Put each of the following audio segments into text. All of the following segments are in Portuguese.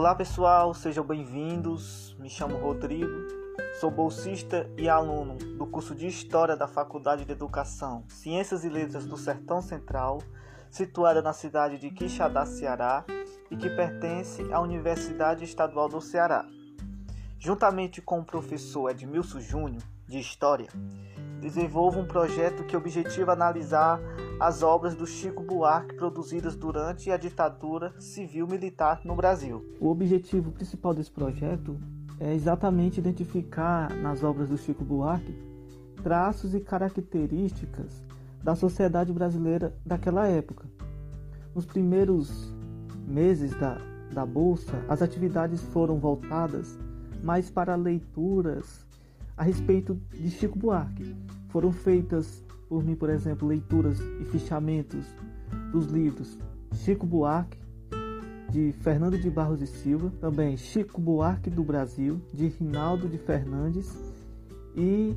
Olá pessoal, sejam bem-vindos. Me chamo Rodrigo, sou bolsista e aluno do curso de História da Faculdade de Educação, Ciências e Letras do Sertão Central, situada na cidade de Quixadá, Ceará, e que pertence à Universidade Estadual do Ceará. Juntamente com o professor Edmilson Júnior, de História, desenvolvo um projeto que objetiva analisar as obras do Chico Buarque produzidas durante a ditadura civil-militar no Brasil. O objetivo principal desse projeto é exatamente identificar nas obras do Chico Buarque traços e características da sociedade brasileira daquela época. Nos primeiros meses da, da Bolsa, as atividades foram voltadas mais para leituras a respeito de Chico Buarque. Foram feitas por mim, por exemplo, leituras e fichamentos dos livros Chico Buarque, de Fernando de Barros e Silva, também Chico Buarque do Brasil, de Rinaldo de Fernandes, e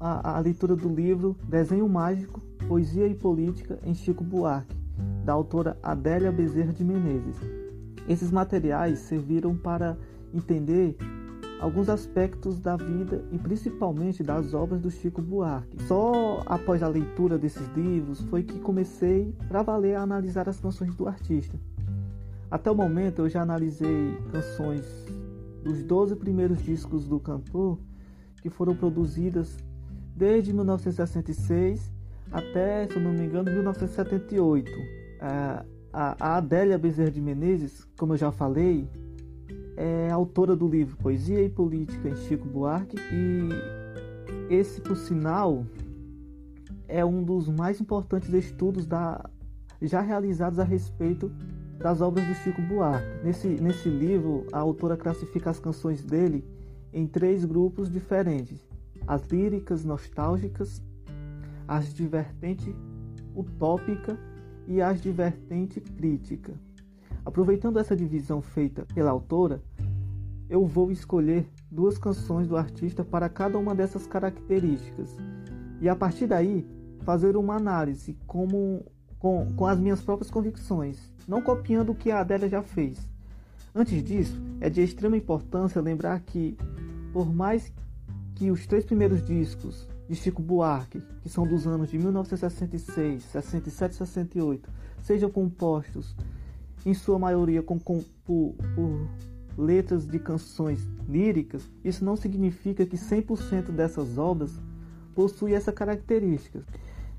a, a leitura do livro Desenho Mágico, Poesia e Política em Chico Buarque, da autora Adélia Bezerra de Menezes. Esses materiais serviram para entender alguns aspectos da vida e principalmente das obras do Chico Buarque. Só após a leitura desses livros foi que comecei para valer a analisar as canções do artista. Até o momento eu já analisei canções dos 12 primeiros discos do cantor que foram produzidas desde 1966 até, se não me engano, 1978. A, a Adélia Bezerra de Menezes, como eu já falei, é autora do livro Poesia e Política Chico Buarque e esse, por sinal, é um dos mais importantes estudos da, já realizados a respeito das obras do Chico Buarque. Nesse, nesse livro, a autora classifica as canções dele em três grupos diferentes: as líricas nostálgicas, as divertente utópica e as divertente crítica. Aproveitando essa divisão feita pela autora, eu vou escolher duas canções do artista para cada uma dessas características e a partir daí fazer uma análise como, com, com as minhas próprias convicções, não copiando o que a Adélia já fez. Antes disso, é de extrema importância lembrar que, por mais que os três primeiros discos de Chico Buarque, que são dos anos de 1966, 67 e 68, sejam compostos em sua maioria com, com por, por letras de canções líricas, isso não significa que 100% dessas obras possuem essa característica.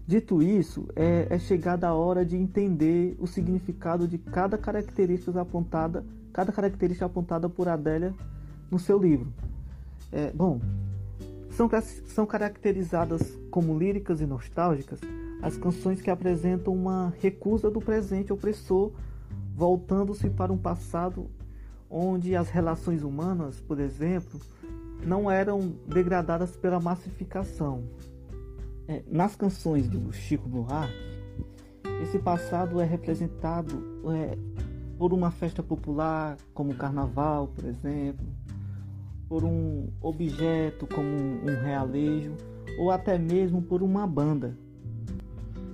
Dito isso, é, é chegada a hora de entender o significado de cada característica apontada, cada característica apontada por Adélia no seu livro. É, bom, são, são caracterizadas como líricas e nostálgicas as canções que apresentam uma recusa do presente opressor, voltando-se para um passado onde as relações humanas, por exemplo, não eram degradadas pela massificação. É, nas canções do Chico Buarque, esse passado é representado é, por uma festa popular, como o carnaval, por exemplo, por um objeto como um realejo, ou até mesmo por uma banda,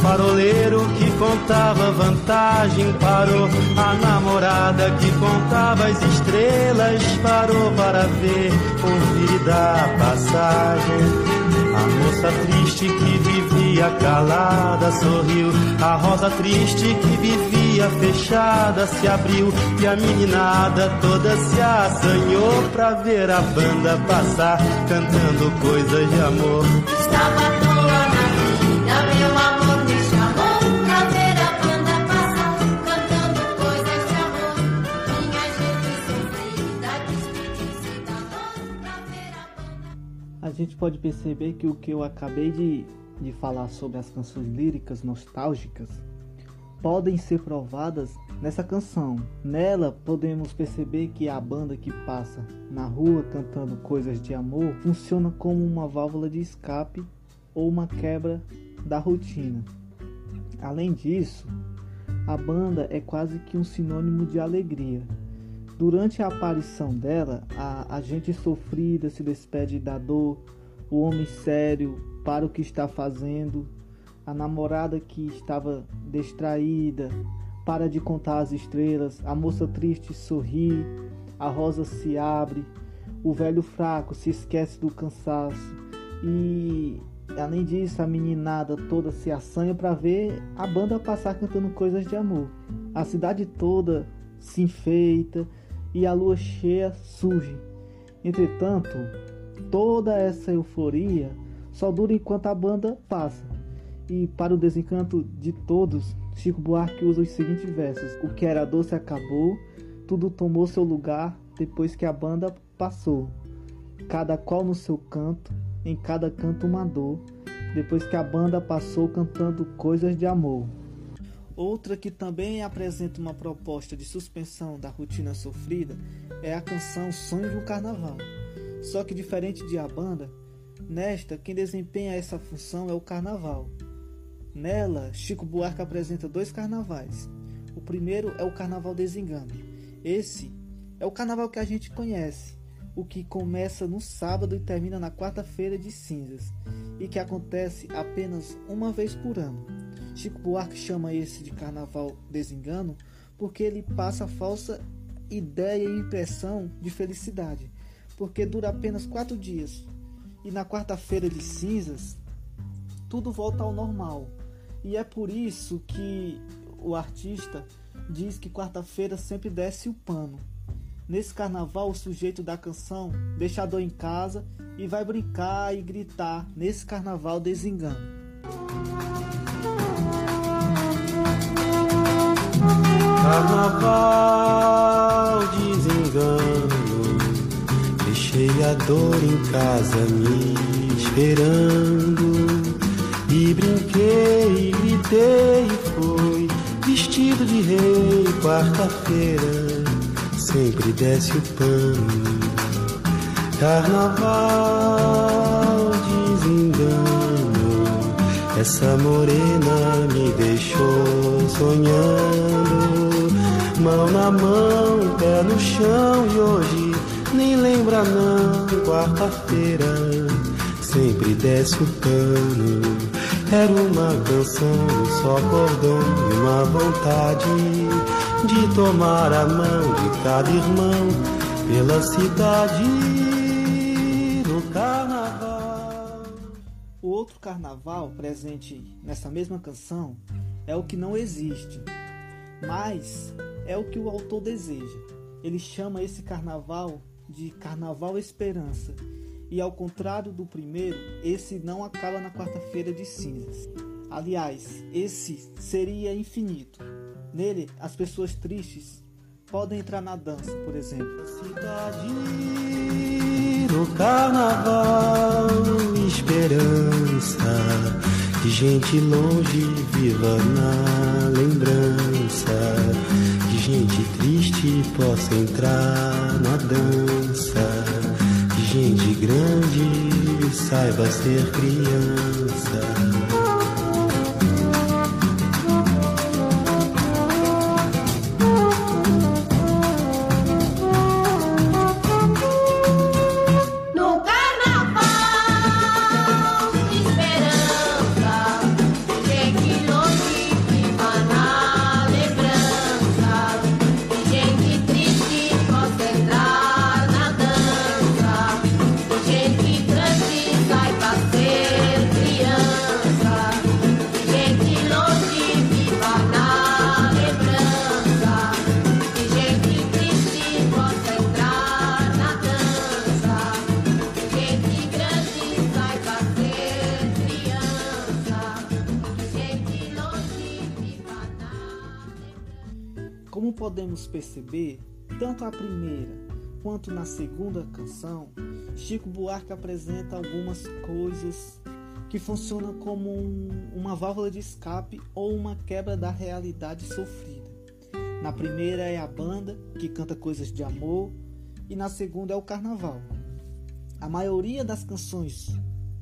faroleiro que contava vantagem parou. A namorada que contava as estrelas parou para ver, ouvir da passagem. A moça triste que vivia calada sorriu. A rosa triste que vivia fechada se abriu. E a meninada toda se assanhou pra ver a banda passar, cantando coisas de amor. Estava gente pode perceber que o que eu acabei de, de falar sobre as canções líricas nostálgicas podem ser provadas nessa canção. Nela podemos perceber que a banda que passa na rua cantando coisas de amor funciona como uma válvula de escape ou uma quebra da rotina. Além disso, a banda é quase que um sinônimo de alegria. Durante a aparição dela, a, a gente sofrida se despede da dor, o homem sério para o que está fazendo, a namorada que estava distraída para de contar as estrelas, a moça triste sorri, a rosa se abre, o velho fraco se esquece do cansaço e além disso a meninada toda se assanha para ver a banda passar cantando coisas de amor. A cidade toda se enfeita e a lua cheia surge. Entretanto, toda essa euforia só dura enquanto a banda passa. E para o desencanto de todos, Chico Buarque usa os seguintes versos: O que era doce acabou, tudo tomou seu lugar depois que a banda passou. Cada qual no seu canto, em cada canto uma dor, depois que a banda passou cantando coisas de amor. Outra que também apresenta uma proposta de suspensão da rotina sofrida é a canção Sonho um Carnaval. Só que diferente de a banda, nesta quem desempenha essa função é o carnaval. Nela, Chico Buarque apresenta dois carnavais. O primeiro é o Carnaval Desengano. Esse é o carnaval que a gente conhece, o que começa no sábado e termina na quarta-feira de cinzas, e que acontece apenas uma vez por ano. Chico Buarque chama esse de Carnaval Desengano porque ele passa a falsa ideia e impressão de felicidade, porque dura apenas quatro dias, e na quarta-feira de cinzas tudo volta ao normal e é por isso que o artista diz que quarta-feira sempre desce o pano. Nesse carnaval, o sujeito da canção deixa a dor em casa e vai brincar e gritar nesse carnaval desengano. Carnaval desengano, deixei a dor em casa me esperando e brinquei, gritei e fui vestido de rei. Quarta-feira sempre desce o pano. Carnaval desengano. Essa morena me deixou sonhando. Mão na mão, pé no chão e hoje nem lembra não. Quarta-feira sempre desce o pano. Era uma canção, só cordão e uma vontade de tomar a mão de cada irmão pela cidade no carnaval. O outro carnaval presente nessa mesma canção é o que não existe, mas é o que o autor deseja. Ele chama esse carnaval de Carnaval Esperança e ao contrário do primeiro, esse não acaba na quarta-feira de cinzas. Aliás, esse seria infinito. Nele, as pessoas tristes podem entrar na dança, por exemplo. Cidade no carnaval, esperança de gente longe viva na lembrança, gente triste possa entrar na dança gente grande saiba ser criança. Podemos perceber, tanto a primeira quanto na segunda canção, Chico Buarque apresenta algumas coisas que funcionam como um, uma válvula de escape ou uma quebra da realidade sofrida. Na primeira é a banda, que canta coisas de amor, e na segunda é o carnaval. A maioria das canções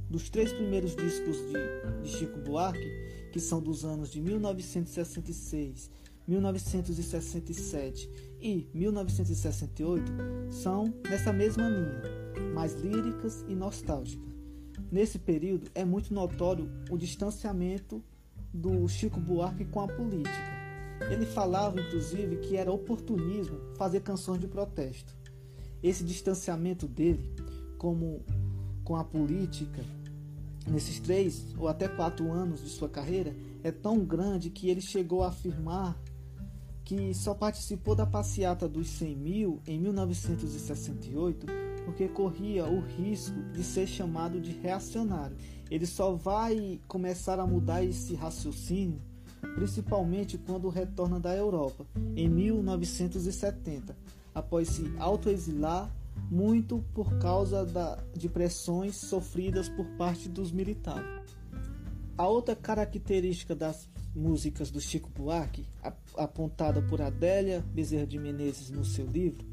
dos três primeiros discos de, de Chico Buarque, que são dos anos de 1966, 1967 e 1968, são nessa mesma linha, mais líricas e nostálgicas. Nesse período é muito notório o distanciamento do Chico Buarque com a política. Ele falava, inclusive, que era oportunismo fazer canções de protesto. Esse distanciamento dele, como com a política, nesses três ou até quatro anos de sua carreira, é tão grande que ele chegou a afirmar que só participou da passeata dos 100 mil em 1968 porque corria o risco de ser chamado de reacionário. Ele só vai começar a mudar esse raciocínio principalmente quando retorna da Europa, em 1970, após se autoexilar muito por causa da, de pressões sofridas por parte dos militares. A outra característica das músicas do Chico Buarque, apontada por Adélia Bezerra de Menezes no seu livro,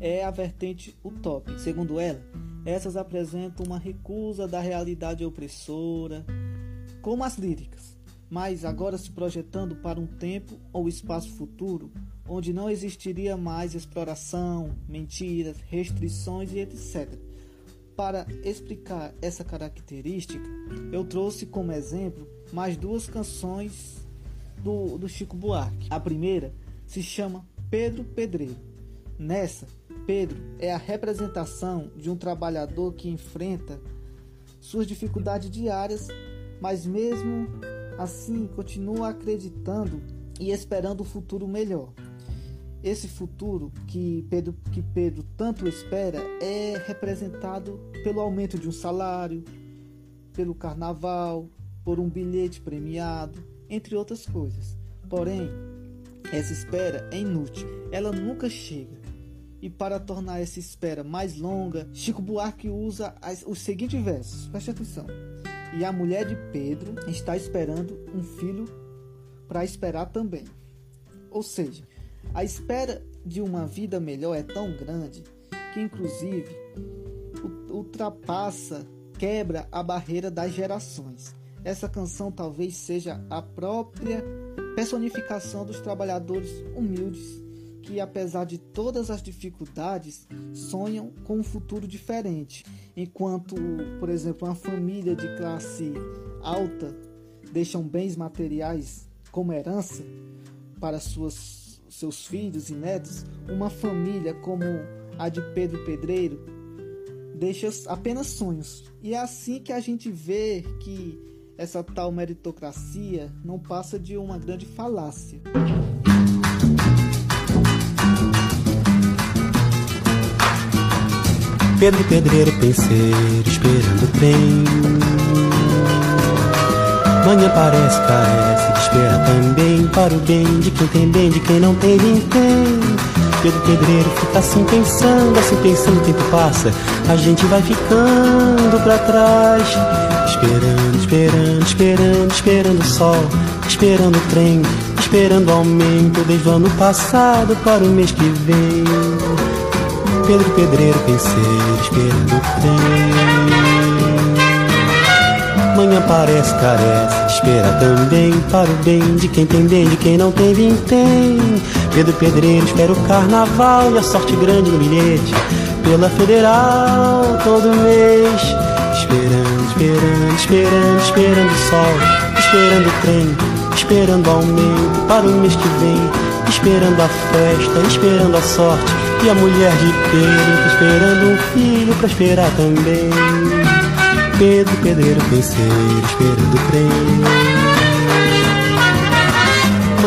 é a vertente utópica. Segundo ela, essas apresentam uma recusa da realidade opressora, como as líricas, mas agora se projetando para um tempo ou espaço futuro onde não existiria mais exploração, mentiras, restrições e etc. Para explicar essa característica, eu trouxe como exemplo mais duas canções do, do Chico Buarque. A primeira se chama Pedro Pedreiro. Nessa, Pedro é a representação de um trabalhador que enfrenta suas dificuldades diárias, mas mesmo assim continua acreditando e esperando o um futuro melhor. Esse futuro que Pedro, que Pedro tanto espera é representado pelo aumento de um salário, pelo carnaval, por um bilhete premiado, entre outras coisas. Porém, essa espera é inútil, ela nunca chega. E para tornar essa espera mais longa, Chico Buarque usa as, os seguintes versos. Preste atenção. E a mulher de Pedro está esperando um filho para esperar também. Ou seja, a espera de uma vida melhor é tão grande que, inclusive, ultrapassa, quebra a barreira das gerações. Essa canção talvez seja a própria personificação dos trabalhadores humildes que, apesar de todas as dificuldades, sonham com um futuro diferente. Enquanto, por exemplo, uma família de classe alta deixam bens materiais como herança para suas, seus filhos e netos, uma família como a de Pedro Pedreiro deixa apenas sonhos. E é assim que a gente vê que essa tal meritocracia não passa de uma grande falácia. Pedro Pedreiro penseiro esperando o trem Manhã parece, carece de espera também Para o bem de quem tem bem, de quem não tem, ninguém Pedro Pedreiro fica assim pensando, assim pensando, o tempo passa A gente vai ficando pra trás. Esperando, esperando, esperando, esperando o sol Esperando o trem, esperando o aumento Desde o ano passado para o mês que vem. Pedro Pedreiro penseiro esperando o trem. Manhã parece, carece, espera também Para o bem de quem tem bem, de quem não tem, vintém Pedro Pedreiro espera o carnaval E a sorte grande no bilhete Pela Federal todo mês Esperando, esperando, esperando, esperando o sol Esperando o trem, esperando o aumento Para o mês que vem Esperando a festa, esperando a sorte e a mulher de Pedro esperando um filho pra esperar também. Pedro, pedreiro, penseiro, esperando o trem.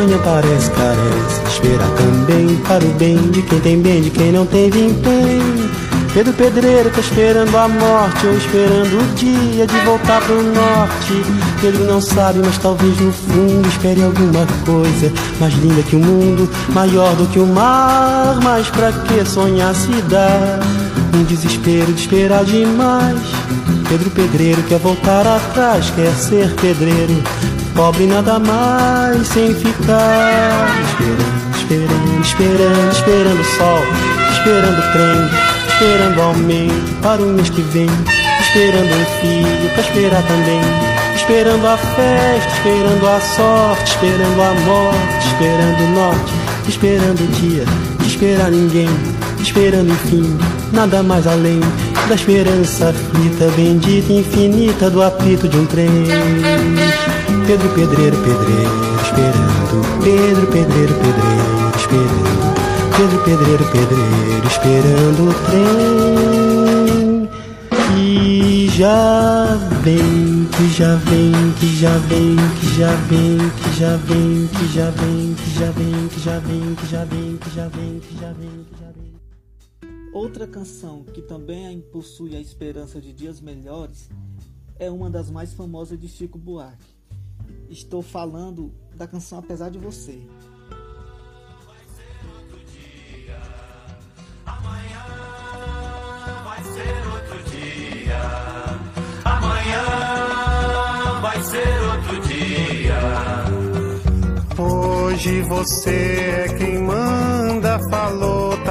Manhã parece, carece, esperar também para o bem de quem tem bem, de quem não tem vintém. Pedro Pedreiro tá esperando a morte ou esperando o dia de voltar pro norte. Pedro não sabe, mas talvez no fundo espere alguma coisa mais linda que o mundo, maior do que o mar. Mas pra que sonhar se dá? Um desespero de esperar demais. Pedro Pedreiro quer voltar atrás, quer ser pedreiro, pobre nada mais sem ficar esperando, esperando, esperando, esperando o sol, esperando o trem esperando aumento para o mês que vem, esperando um filho pra esperar também. Esperando a festa, esperando a sorte, esperando a morte, esperando o norte, esperando o dia, esperar ninguém, esperando enfim, nada mais além da esperança aflita, bendita, infinita do apito de um trem. Pedro, pedreiro, pedreiro, esperando, Pedro, pedreiro, pedreiro, esperando. Pedro, pedreiro, pedreiro, esperando o trem. E já vem, que já vem, que já vem, que já vem, que já vem, que já vem, que já vem, que já vem, que já vem, que já vem, que já vem. Outra canção que também possui a esperança de dias melhores é uma das mais famosas de Chico Buarque. Estou falando da canção Apesar de Você. Hoje você é quem manda, falou,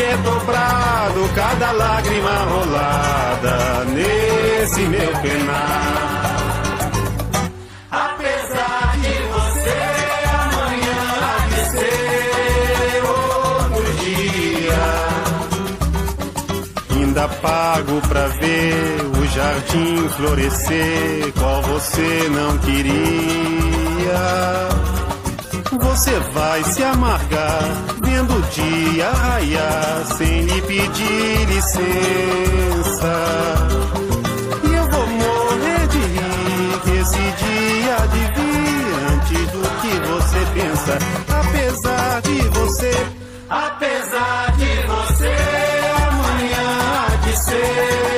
é dobrado cada lágrima rolada nesse meu penar. Ainda pago pra ver o jardim florescer, qual você não queria. Você vai se vendo o dia raiar sem lhe pedir licença. E eu vou morrer de rir que esse dia de vir antes do que você pensa. Apesar de você, apesar de você, amanhã há de ser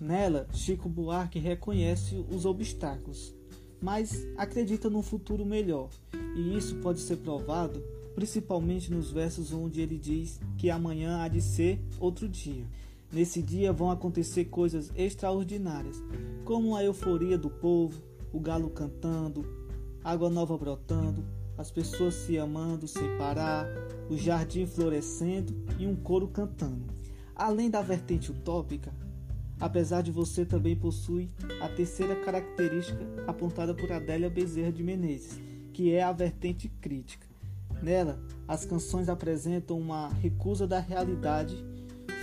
Nela, Chico Buarque reconhece os obstáculos, mas acredita num futuro melhor, e isso pode ser provado principalmente nos versos onde ele diz que amanhã há de ser outro dia. Nesse dia vão acontecer coisas extraordinárias, como a euforia do povo, o galo cantando, água nova brotando, as pessoas se amando sem parar, o jardim florescendo e um coro cantando. Além da vertente utópica, apesar de você também possui a terceira característica apontada por Adélia Bezerra de Menezes, que é a vertente crítica. Nela, as canções apresentam uma recusa da realidade,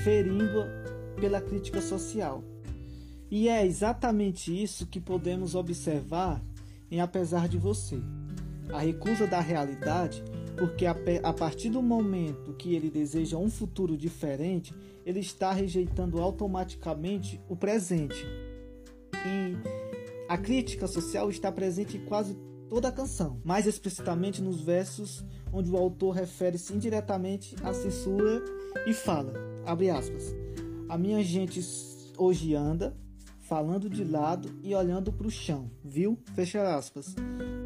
ferindo-a pela crítica social. E é exatamente isso que podemos observar em Apesar de Você. A recusa da realidade, porque a partir do momento que ele deseja um futuro diferente, ele está rejeitando automaticamente o presente. E a crítica social está presente em quase toda a canção, mais explicitamente nos versos onde o autor refere-se indiretamente à censura e fala, abre aspas, a minha gente hoje anda falando de lado e olhando para o chão, viu? Fecha aspas.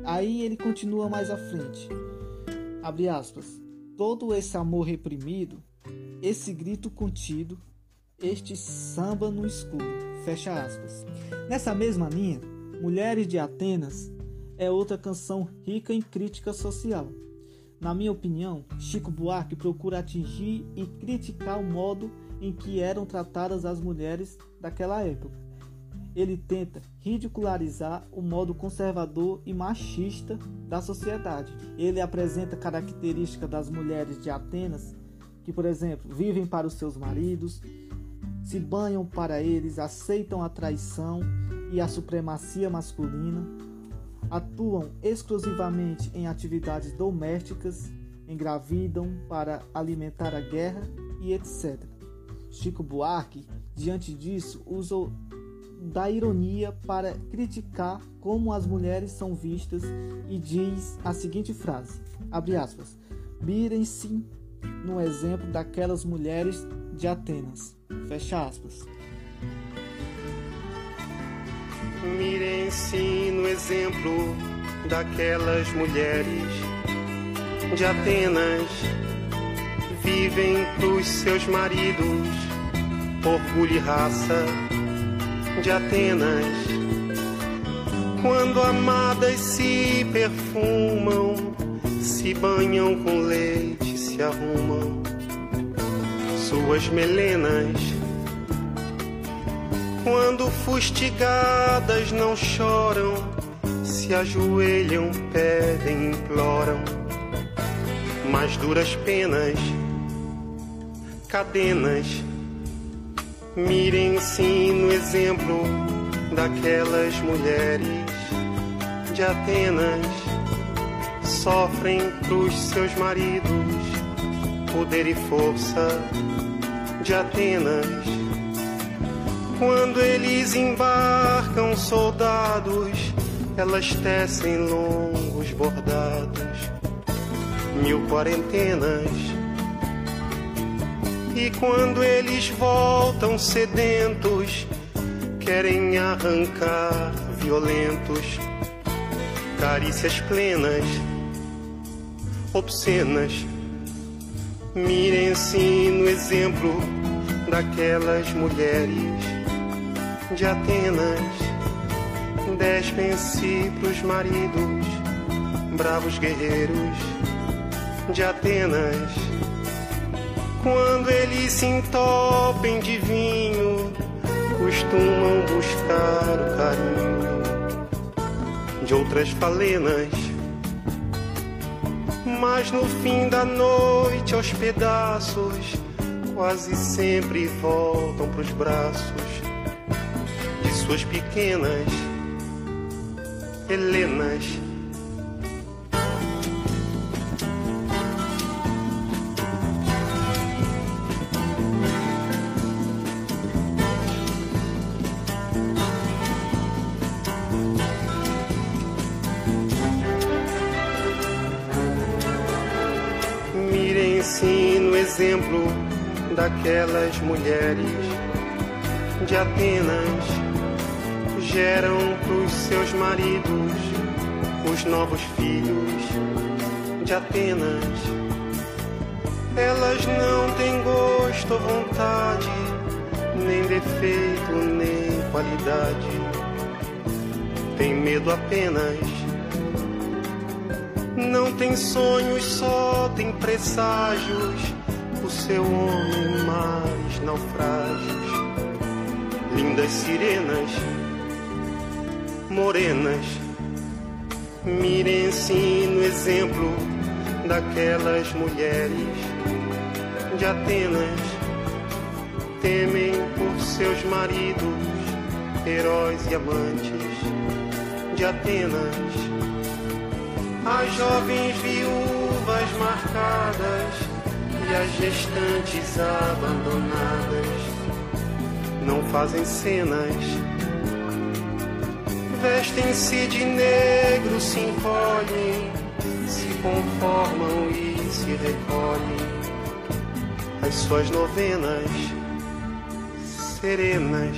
Aí ele continua mais à frente, abre aspas, todo esse amor reprimido, esse grito contido, este samba no escuro, fecha aspas. Nessa mesma linha, Mulheres de Atenas é outra canção rica em crítica social. Na minha opinião, Chico Buarque procura atingir e criticar o modo em que eram tratadas as mulheres daquela época. Ele tenta ridicularizar o modo conservador e machista da sociedade. Ele apresenta características das mulheres de Atenas que, por exemplo, vivem para os seus maridos, se banham para eles, aceitam a traição e a supremacia masculina, atuam exclusivamente em atividades domésticas, engravidam para alimentar a guerra e etc. Chico Buarque, diante disso, usa da ironia para criticar como as mulheres são vistas e diz a seguinte frase: abre aspas, mirem-se no exemplo daquelas mulheres de Atenas. Fecha aspas. Mirem-se no exemplo daquelas mulheres de Atenas. Vivem pros seus maridos, orgulho e raça de Atenas. Quando amadas se perfumam, se banham com leite, se arrumam suas melenas quando fustigadas não choram, se ajoelham, pedem, imploram, mas duras penas, cadenas. Mirem-se no exemplo daquelas mulheres de Atenas, sofrem pros seus maridos poder e força de Atenas. Quando eles embarcam soldados, elas tecem longos bordados, mil quarentenas. E quando eles voltam sedentos, querem arrancar violentos, carícias plenas, obscenas. Mirem-se no exemplo daquelas mulheres de Atenas, despem-se pros maridos, bravos guerreiros de Atenas. Quando eles se entopem de vinho, costumam buscar o carinho de outras falenas. Mas no fim da noite, aos pedaços, quase sempre voltam pros braços suas pequenas Helenas. Daquelas mulheres de Atenas geram pros seus maridos os novos filhos de Atenas. Elas não têm gosto ou vontade nem defeito, nem qualidade. Tem medo apenas. Não tem sonhos, só tem presságios. Seu homem mais naufrágios. Lindas sirenas, morenas. Mirem-se no exemplo daquelas mulheres de Atenas temem por seus maridos, heróis e amantes de Atenas. As jovens viúvas marcadas as gestantes abandonadas não fazem cenas. Vestem-se de negro, se encolhem, se conformam e se recolhem as suas novenas serenas.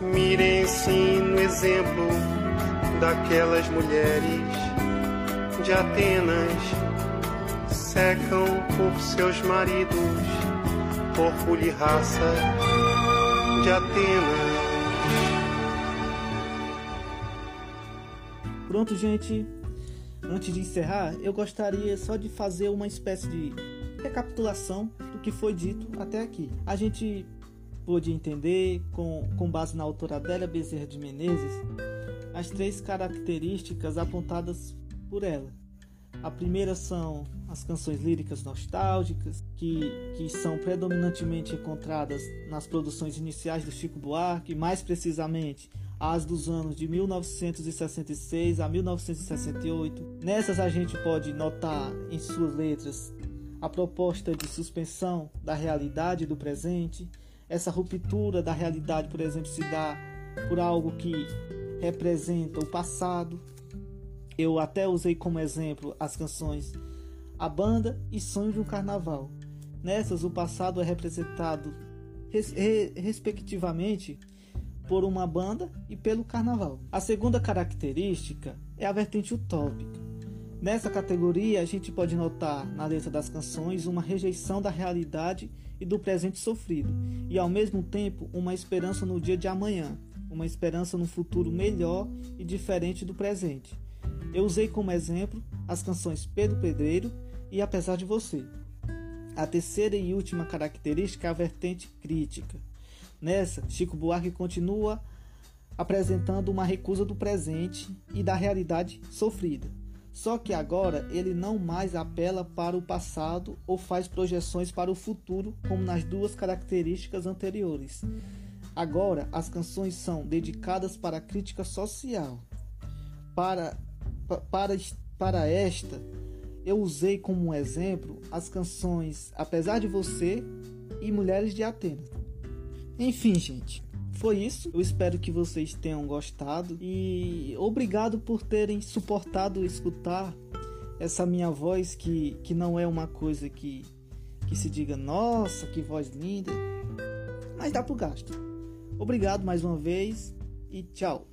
Mirem-se no exemplo daquelas mulheres de Atenas, secam por seus maridos, orgulho e raça de Atenas. Pronto, gente. Antes de encerrar, eu gostaria só de fazer uma espécie de recapitulação do que foi dito até aqui. A gente pôde entender, com, com base na autora Adélia Bezerra de Menezes, as três características apontadas por ela. A primeira são as canções líricas nostálgicas, que, que são predominantemente encontradas nas produções iniciais do Chico Buarque, mais precisamente as dos anos de 1966 a 1968. Nessas a gente pode notar em suas letras a proposta de suspensão da realidade do presente. Essa ruptura da realidade, por exemplo, se dá por algo que representa o passado. Eu até usei como exemplo as canções A Banda e Sonho de um Carnaval. Nessas, o passado é representado res respectivamente por uma banda e pelo carnaval. A segunda característica é a vertente utópica. Nessa categoria, a gente pode notar na letra das canções uma rejeição da realidade e do presente sofrido, e ao mesmo tempo uma esperança no dia de amanhã, uma esperança no futuro melhor e diferente do presente. Eu usei como exemplo as canções Pedro Pedreiro e Apesar de Você. A terceira e última característica é a vertente crítica. Nessa, Chico Buarque continua apresentando uma recusa do presente e da realidade sofrida. Só que agora ele não mais apela para o passado ou faz projeções para o futuro, como nas duas características anteriores. Agora, as canções são dedicadas para a crítica social. Para, para, para esta, eu usei como exemplo as canções Apesar de Você e Mulheres de Atenas. Enfim, gente, foi isso. Eu espero que vocês tenham gostado e obrigado por terem suportado escutar essa minha voz que, que não é uma coisa que, que se diga, nossa, que voz linda, mas dá pro gasto. Obrigado mais uma vez e tchau.